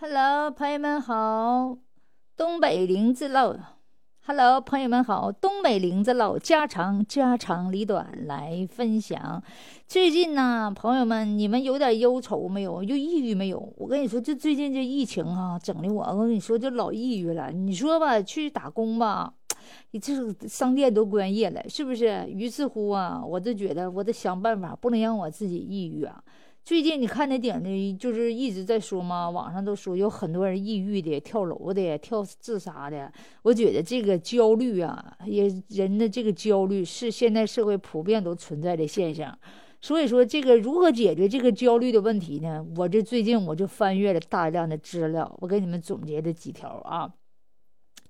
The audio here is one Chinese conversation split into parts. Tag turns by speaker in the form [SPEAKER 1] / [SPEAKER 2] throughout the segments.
[SPEAKER 1] Hello，朋友们好，东北林子唠。Hello，朋友们好，东北林子唠家长家长里短来分享。最近呢，朋友们，你们有点忧愁没有？又抑郁没有？我跟你说，这最近这疫情啊，整的我，我跟你说，就老抑郁了。你说吧，去打工吧，你这商店都关业了，是不是？于是乎啊，我就觉得我得想办法，不能让我自己抑郁啊。最近你看那顶的，就是一直在说嘛，网上都说有很多人抑郁的、跳楼的、跳自杀的。我觉得这个焦虑啊，也人的这个焦虑是现在社会普遍都存在的现象。所以说，这个如何解决这个焦虑的问题呢？我这最近我就翻阅了大量的资料，我给你们总结的几条啊。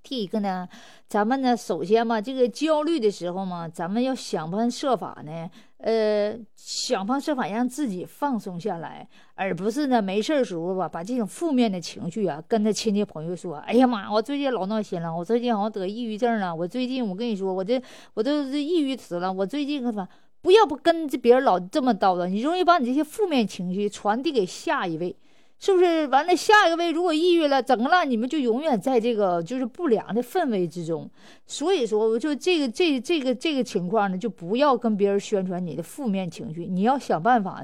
[SPEAKER 1] 第一个呢，咱们呢，首先嘛，这个焦虑的时候嘛，咱们要想方设法呢，呃，想方设法让自己放松下来，而不是呢，没事儿时候吧，把这种负面的情绪啊，跟他亲戚朋友说，哎呀妈，我最近老闹心了，我最近好像得抑郁症了，我最近我跟你说，我这我都是抑郁死了，我最近可烦？不要不跟别人老这么叨叨，你容易把你这些负面情绪传递给下一位。是不是完了？下一个位如果抑郁了，怎么了？你们就永远在这个就是不良的氛围之中。所以说，就这个这这个这个情况呢，就不要跟别人宣传你的负面情绪，你要想办法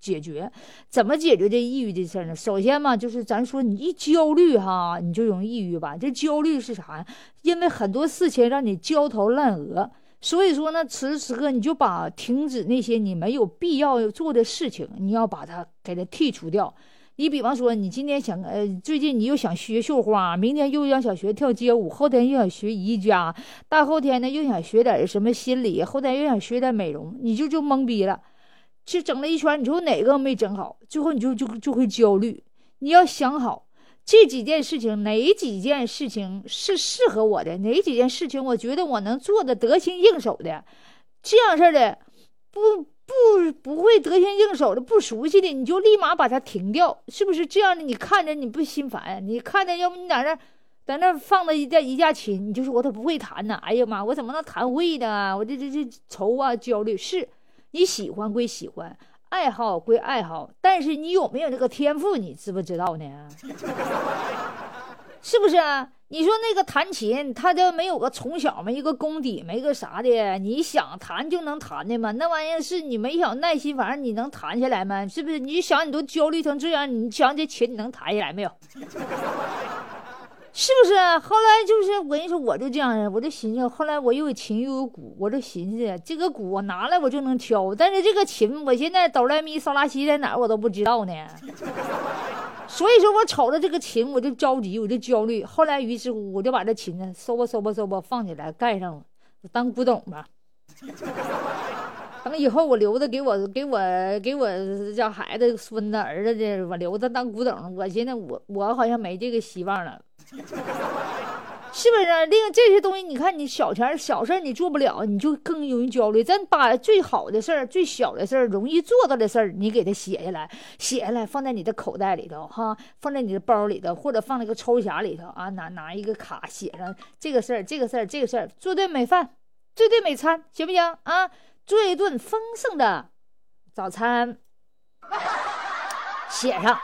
[SPEAKER 1] 解决。怎么解决这抑郁的事呢？首先嘛，就是咱说你一焦虑哈，你就容易抑郁吧。这焦虑是啥呀？因为很多事情让你焦头烂额。所以说呢，此时此刻你就把停止那些你没有必要做的事情，你要把它给它剔除掉。你比方说，你今天想呃，最近你又想学绣花，明天又要想学跳街舞，后天又想学瑜伽，大后天呢又想学点什么心理，后天又想学点美容，你就就懵逼了，就整了一圈，你说哪个没整好，最后你就就就会焦虑。你要想好这几件事情，哪几件事情是适合我的，哪几件事情我觉得我能做的得心应手的，这样式的不。不不会得心应手的，不熟悉的，你就立马把它停掉，是不是这样的？你看着你不心烦？你看着，要不你在那，在那放着一架一架琴，你就说我都不会弹呢。哎呀妈，我怎么能弹会呢？我这这这愁啊，焦虑。是你喜欢归喜欢，爱好归爱好，但是你有没有这个天赋？你知不知道呢？是不是啊？你说那个弹琴，他就没有个从小没一个功底，没个啥的，你想弹就能弹的吗？那玩意是你没小耐心，反正你能弹下来吗？是不是？你想你都焦虑成这样，你想这琴你能弹下来没有？是不是？后来就是我跟你说，我就这样，我就寻思，后来我又有琴又有鼓，我就寻思这个鼓我拿来我就能敲，但是这个琴我现在哆来咪嗦拉西在哪儿我都不知道呢。所以说我瞅着这个琴我就着急，我就焦虑。后来于是乎我就把这琴呢收吧收吧收吧放起来盖上了，当古董吧。等以后我留着给我给我给我家孩子孙子儿子的，我留着当古董。我现在我我好像没这个希望了。是不是？另这些东西，你看，你小钱小事你做不了，你就更容易焦虑。咱把最好的事儿、最小的事儿、容易做到的事儿，你给它写下来，写下来放在你的口袋里头，哈，放在你的包里头，或者放那个抽匣里头啊，拿拿一个卡写上这个事儿、这个事儿、这个事儿，做顿美饭，做顿美餐，行不行啊？做一顿丰盛的早餐，写上。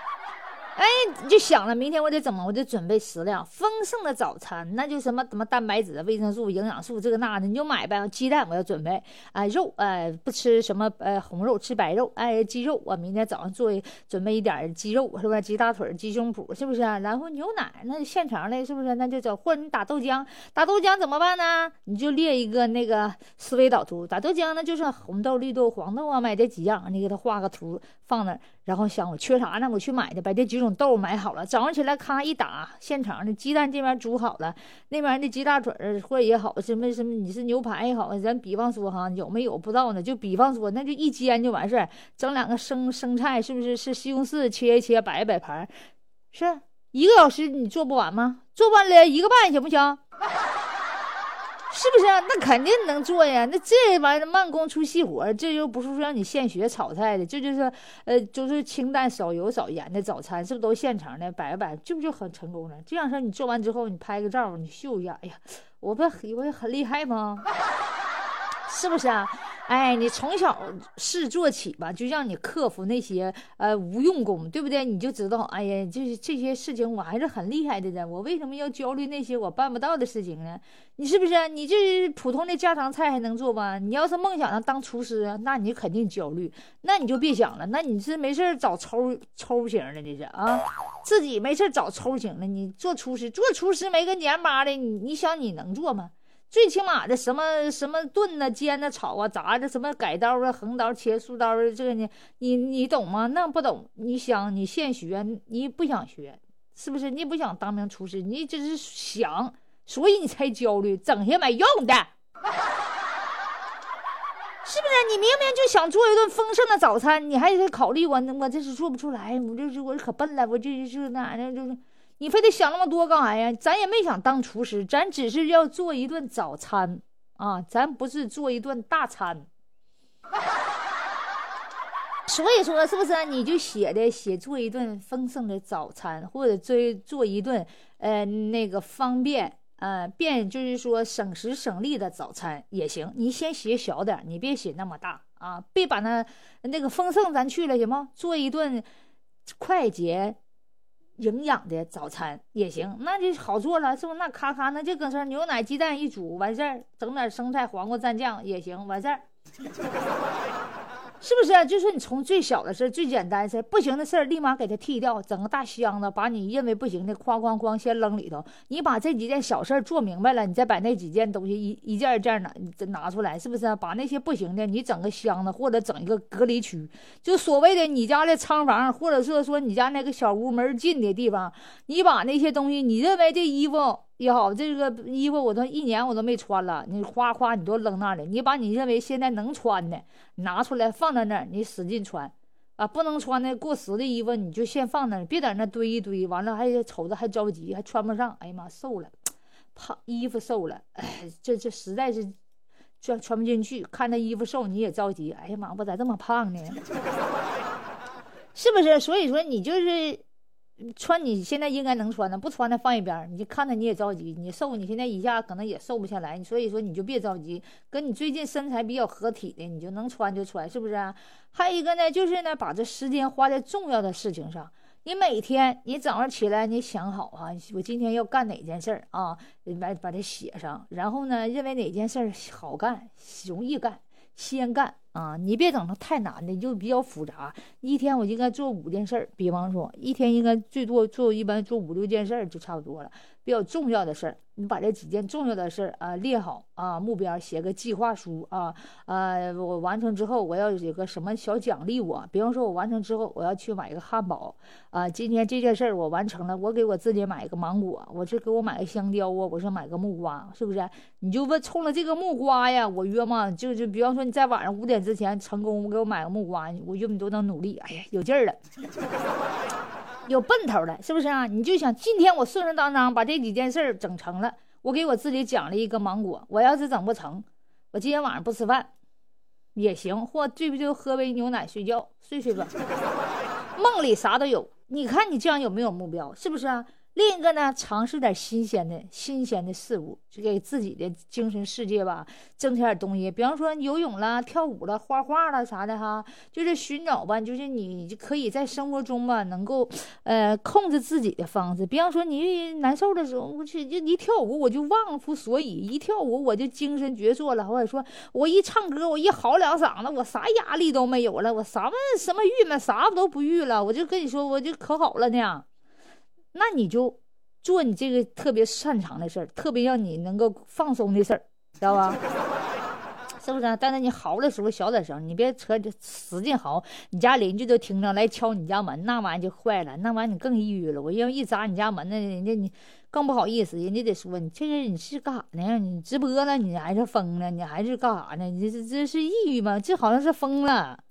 [SPEAKER 1] 哎，就想了，明天我得怎么？我得准备食量丰盛的早餐，那就什么什么蛋白质、维生素、营养素，这个那的，你就买呗。鸡蛋我要准备，哎，肉，哎，不吃什么呃红肉，吃白肉，哎，鸡肉，我明天早上做准备一点鸡肉，是不是？鸡大腿、鸡胸脯，是不是？然后牛奶，那现成的，是不是？那就走，或者你打豆浆，打豆浆怎么办呢？你就列一个那个思维导图，打豆浆那就是红豆、绿豆、黄豆啊，买这几样，你给他画个图放那儿，然后想我缺啥呢？我去买的，把这几种。豆买好了，早上起来咔一打，现成的鸡蛋这边煮好了，那边的鸡大腿儿或者也好，什么什么你是牛排也好，咱比方说哈，有没有不知道呢？就比方说，那就一煎就完事儿，整两个生生菜，是不是？是西红柿切一切，摆一摆盘，是一个小时你做不完吗？做不完了一个半行不行？是不是啊？那肯定能做呀！那这玩意儿慢工出细活，这又不是说让你现学炒菜的，这就是呃，就是清淡少油少盐的早餐，是不是都现成的？摆摆，这不就很成功了？这样式你做完之后，你拍个照，你秀一下，哎呀，我不我也很厉害吗？是不是啊？哎，你从小事做起吧，就让你克服那些呃无用功，对不对？你就知道，哎呀，就是这些事情我还是很厉害的呢。我为什么要焦虑那些我办不到的事情呢？你是不是？你这普通的家常菜还能做吗？你要是梦想着当厨师，那你肯定焦虑。那你就别想了，那你是没事找抽抽型的，这是啊，自己没事找抽型的。你做厨师，做厨师没个年巴的，你你想你能做吗？最起码的什么什么炖呐、煎呐、炒啊、炸的，什么改刀啊、横刀切、竖刀的，这个呢，你你懂吗？那不懂，你想你现学，你不想学，是不是？你不想当名厨师，你只是想，所以你才焦虑，整些没用的，是不是？你明明就想做一顿丰盛的早餐，你还得考虑我，我这是做不出来，我这是我可笨了，我这是那的就是。你非得想那么多干啥呀？咱也没想当厨师，咱只是要做一顿早餐啊，咱不是做一顿大餐。所以说，是不是你就写的写做一顿丰盛的早餐，或者做做一顿呃那个方便呃便就是说省时省力的早餐也行。你先写小点，你别写那么大啊，别把那那个丰盛咱去了行吗？做一顿快捷。营养的早餐也行，那就好做了，是不？那咔咔，那就搁这牛奶、鸡蛋一煮完事儿，整点生菜、黄瓜蘸酱也行，完事儿。是不是？就说你从最小的事最简单的事不行的事儿，立马给它剔掉，整个大箱子，把你认为不行的哐哐哐先扔里头。你把这几件小事做明白了，你再把那几件东西一一件一件拿拿出来，是不是？把那些不行的，你整个箱子或者整一个隔离区，就所谓的你家的仓房，或者是说你家那个小屋门进的地方，你把那些东西，你认为这衣服。也好，这个衣服我都一年我都没穿了，你夸夸你都扔那里，你把你认为现在能穿的拿出来放在那儿，你使劲穿，啊，不能穿的过时的衣服你就先放那儿，别在那堆一堆，完了还瞅着还着急，还穿不上，哎呀妈，瘦了，胖衣服瘦了，哎，这这实在是穿穿不进去，看那衣服瘦你也着急，哎呀妈，我咋这么胖呢？是不是？所以说你就是。穿你现在应该能穿的，不穿的放一边你看着你也着急。你瘦，你现在一下可能也瘦不下来，所以说你就别着急。跟你最近身材比较合体的，你就能穿就穿，是不是啊？还有一个呢，就是呢，把这时间花在重要的事情上。你每天你早上起来，你想好啊，我今天要干哪件事儿啊？把把它写上，然后呢，认为哪件事儿好干、容易干，先干。啊，你别整的太难的，就比较复杂。一天我应该做五件事，比方说一天应该最多做一般做五六件事就差不多了。比较重要的事儿，你把这几件重要的事儿啊列好啊，目标写个计划书啊啊，我完成之后我要有个什么小奖励我，比方说我完成之后我要去买一个汉堡啊，今天这件事儿我完成了，我给我自己买一个芒果，我这给我买个香蕉啊，我是买个木瓜，是不是？你就问冲着这个木瓜呀，我约嘛，就就比方说你在晚上五点之前成功给我买个木瓜，我约你都能努力，哎呀，有劲儿了。有奔头了，是不是啊？你就想今天我顺顺当当把这几件事整成了，我给我自己奖励一个芒果。我要是整不成，我今天晚上不吃饭也行，或最不就喝杯牛奶睡觉睡睡吧。梦里啥都有，你看你这样有没有目标？是不是啊？另一个呢，尝试点新鲜的、新鲜的事物，就给自己的精神世界吧增添点东西。比方说游泳了、跳舞了、画画了啥的哈，就是寻找吧，就是你可以在生活中吧，能够呃控制自己的方式。比方说你难受的时候，我去就一跳舞我就忘乎所以，一跳舞我就精神矍铄了，或者说我一唱歌我一嚎两嗓子，我啥压力都没有了，我什么什么郁闷啥都不郁了，我就跟你说我就可好了呢。那你就做你这个特别擅长的事儿，特别让你能够放松的事儿，知道吧？是不是？但是你嚎的时候小点声，你别扯使劲嚎，你家邻居都听着来敲你家门，那玩意就坏了，那玩意你更抑郁了。我要一砸你家门那，人家你更不好意思，人家得说你这人你是干啥呢？你直播了，你还是疯了？你还是干啥呢？你这这是抑郁吗？这好像是疯了。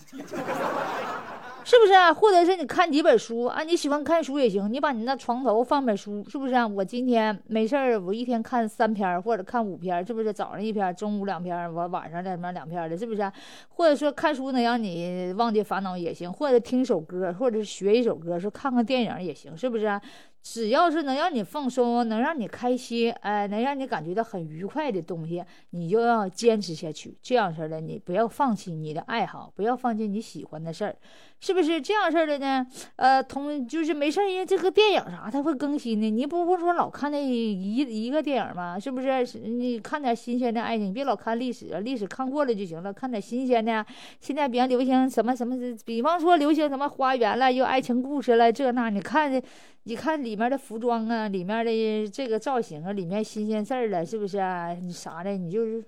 [SPEAKER 1] 是不是啊？或者是你看几本书啊？你喜欢看书也行，你把你那床头放本书，是不是啊？我今天没事儿，我一天看三篇或者看五篇，是不是？早上一篇，中午两篇，我晚上什么两篇的，是不是？或者说看书能让你忘记烦恼也行，或者听首歌，或者是学一首歌，说看看电影也行，是不是？只要是能让你放松、能让你开心，哎，能让你感觉到很愉快的东西，你就要坚持下去。这样式的，你不要放弃你的爱好，不要放弃你喜欢的事儿，是不是这样式的呢？呃，同就是没事儿，因为这个电影啥它会更新的，你不会说老看那一一个电影吗？是不是？你看点新鲜的爱情，别老看历史，历史看过了就行了，看点新鲜的。现在比较流行什么什么，比方说流行什么花园了，又爱情故事了，这那你看。你看里面的服装啊，里面的这个造型啊，里面新鲜事儿了，是不是啊？你啥的，你就是，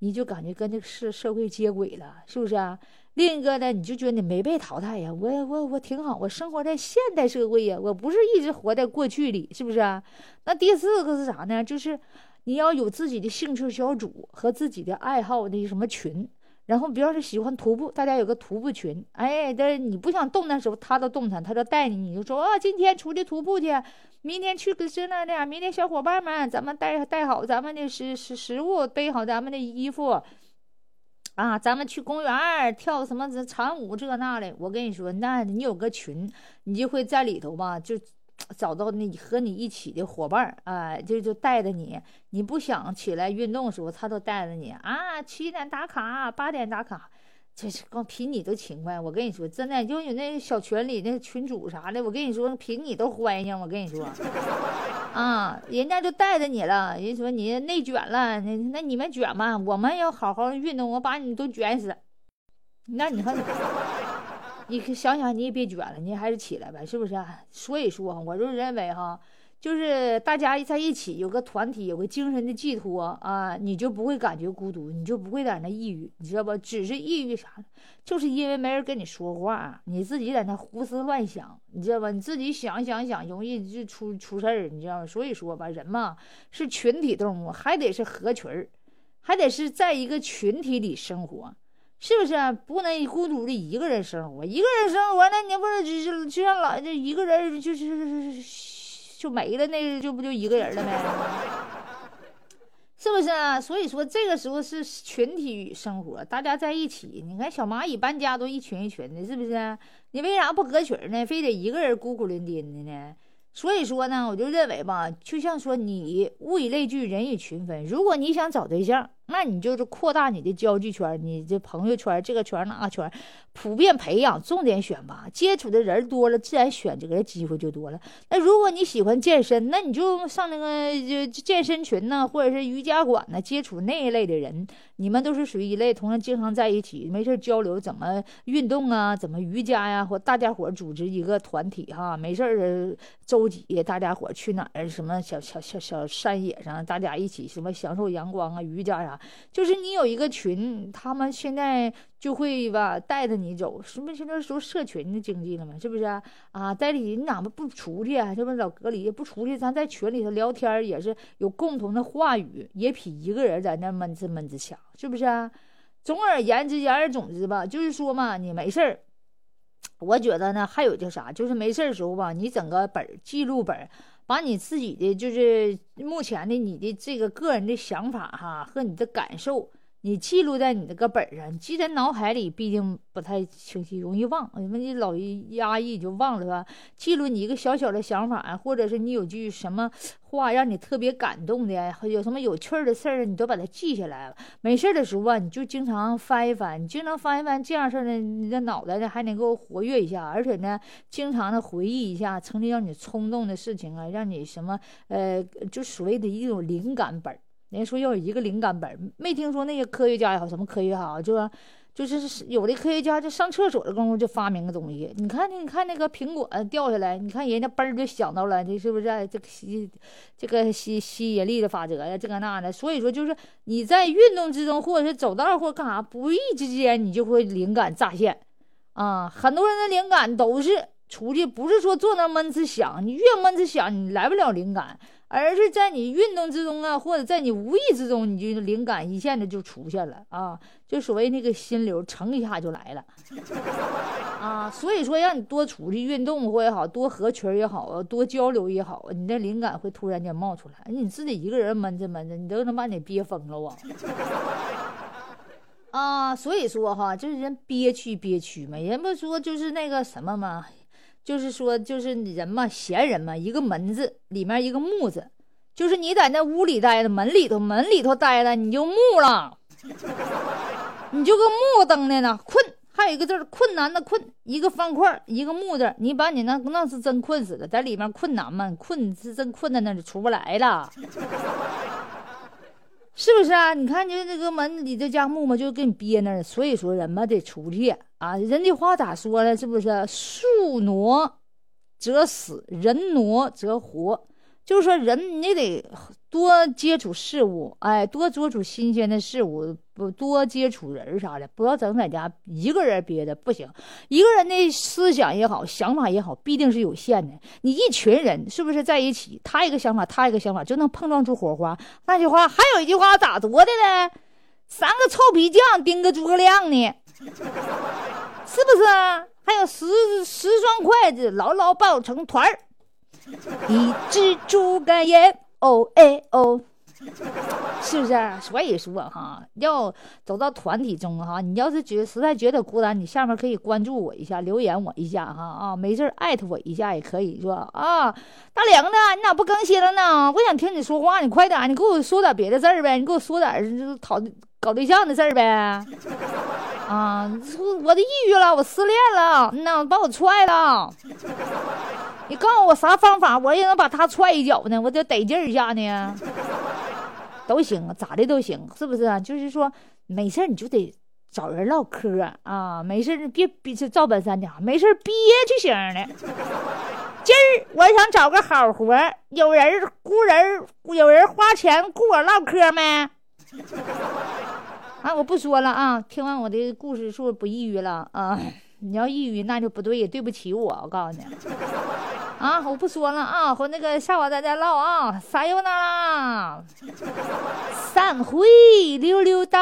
[SPEAKER 1] 你就感觉跟这个社社会接轨了，是不是啊？另一个呢，你就觉得你没被淘汰呀，我我我挺好，我生活在现代社会呀，我不是一直活在过去里，是不是啊？那第四个是啥呢？就是你要有自己的兴趣小组和自己的爱好的什么群。然后，比方说喜欢徒步，大家有个徒步群。哎，这你不想动的时候，他都动弹，他就带你。你就说啊，今天出去徒步去，明天去个这那的。明天小伙伴们，咱们带带好咱们的食食食物，备好咱们的衣服，啊，咱们去公园跳什么长舞这那的。我跟你说，那你有个群，你就会在里头吧，就。找到那和你一起的伙伴啊，就就带着你。你不想起来运动的时候，他都带着你啊。七点打卡，八点打卡，这是光比你都勤快。我跟你说，真的，就有那小群里那群主啥的，我跟你说，比你都欢迎。我跟你说，啊，人家就带着你了。人说你内卷了，那那你们卷吧，我们要好好运动，我把你都卷死。那你看。你想想，你也别卷了，你还是起来呗，是不是？啊所以说，我就认为哈，就是大家在一起有个团体，有个精神的寄托啊，你就不会感觉孤独，你就不会在那抑郁，你知道不？只是抑郁啥，就是因为没人跟你说话，你自己在那胡思乱想，你知道吧？你自己想想想，容易就出出事儿，你知道吗？所以说吧，人嘛是群体动物，还得是合群儿，还得是在一个群体里生活。是不是不能孤独的一个人生活？一个人生活，那你不是就就像老就一个人就是就没了，那就不就一个人了呗？是不是啊？所以说这个时候是群体生活，大家在一起。你看小蚂蚁搬家都一群一群的，是不是？你为啥不合群呢？非得一个人孤苦伶仃的呢？所以说呢，我就认为吧，就像说你物以类聚，人以群分。如果你想找对象。那你就是扩大你的交际圈，你这朋友圈这个圈那个圈，普遍培养，重点选拔，接触的人多了，自然选择的机会就多了。那如果你喜欢健身，那你就上那个就健身群呢，或者是瑜伽馆呢，接触那一类的人，你们都是属于一类，同样经常在一起，没事交流怎么运动啊，怎么瑜伽呀，或大家伙组织一个团体哈，没事儿周几大家伙去哪儿什么小小小小山野上，大家一起什么享受阳光啊，瑜伽就是你有一个群，他们现在就会吧带着你走，是不是现在说社群的经济了嘛？是不是啊？啊，在里你咋不不出去啊？这不老隔离不出去，咱在群里头聊天也是有共同的话语，也比一个人在那闷着闷着强，是不是啊？总而言之，言而总之吧，就是说嘛，你没事儿，我觉得呢，还有叫啥，就是没事儿的时候吧，你整个本儿记录本。把你自己的就是目前的你的这个个人的想法哈和你的感受。你记录在你那个本上，记在脑海里，毕竟不太清晰，容易忘。因为你老一压抑就忘了吧。记录你一个小小的想法或者是你有句什么话让你特别感动的，有什么有趣的事儿，你都把它记下来了。没事儿的时候啊，你就经常翻一翻，你经常翻一翻这样事儿呢，你的脑袋呢还能够活跃一下，而且呢，经常的回忆一下曾经让你冲动的事情啊，让你什么呃，就所谓的一种灵感本儿。人家说要有一个灵感本，没听说那些科学家也好，什么科学也好，就说就是有的科学家就上厕所的功夫就发明个东西。你看，你看那个苹果掉下来，你看人家嘣就想到了，这是不是这吸这个吸吸引力的法则呀？这个那的。所以说，就是你在运动之中，或者是走道或干啥，不意之间你就会灵感乍现啊。很多人的灵感都是出去，不是说坐那闷着想，你越闷着想，你来不了灵感。而是在你运动之中啊，或者在你无意之中，你就灵感一下子就出现了啊，就所谓那个心流蹭一下就来了啊。所以说，让你多出去运动或也好，多合群也好，多交流也好，你的灵感会突然间冒出来。你自己一个人闷着闷着，你都能把你憋疯了啊！啊，所以说哈，就是人憋屈憋屈嘛，人不说就是那个什么嘛。就是说，就是人嘛，闲人嘛，一个门字里面一个木字，就是你在那屋里待着，门里头门里头待着，你就木了，你就跟木登的呢，困。还有一个字困难的困，一个方块，一个木字，你把你那那是真困死了，在里面困难嘛？困是真困在那里出不来了，是不是啊？你看就那个门里这家木嘛，就给你憋那儿，所以说人嘛得出去啊。人的话咋说呢？是不是树挪则死，人挪则活？就是说人你得。多接触事物，哎，多接触新鲜的事物，不多接触人啥的，不要整在家一个人憋的不行。一个人的思想也好，想法也好，必定是有限的。你一群人是不是在一起？他一个想法，他一个想法，就能碰撞出火花。那句话还有一句话咋说的呢？三个臭皮匠盯个诸葛亮呢，是不是？还有十十双筷子牢牢抱成团儿，一只猪肝眼。O a o，，是不是？所以说哈，要走到团体中哈，你要是觉实在觉得孤单，你下面可以关注我一下，留言我一下哈啊，没事艾特我一下也可以，是吧啊，大梁子，你咋不更新了呢？我想听你说话，你快点，你给我说点别的事儿呗，你给我说点讨搞对象的事儿呗。啊，我都抑郁了，我失恋了，那把我踹了。你告诉我啥方法，我也能把他踹一脚呢？我得得劲一下呢，都行，咋的都行，是不是？就是说，没事你就得找人唠嗑啊，没事别别赵本山的，没事憋屈型的。今儿我想找个好活，有人雇人，有人花钱雇我唠嗑没？啊，我不说了啊，听完我的故事，是不是不抑郁了啊？你要抑郁，那就不对，对不起我，我告诉你。啊，我不说了啊，和那个下午咱再唠啊，撒悠那啦，散会溜溜达。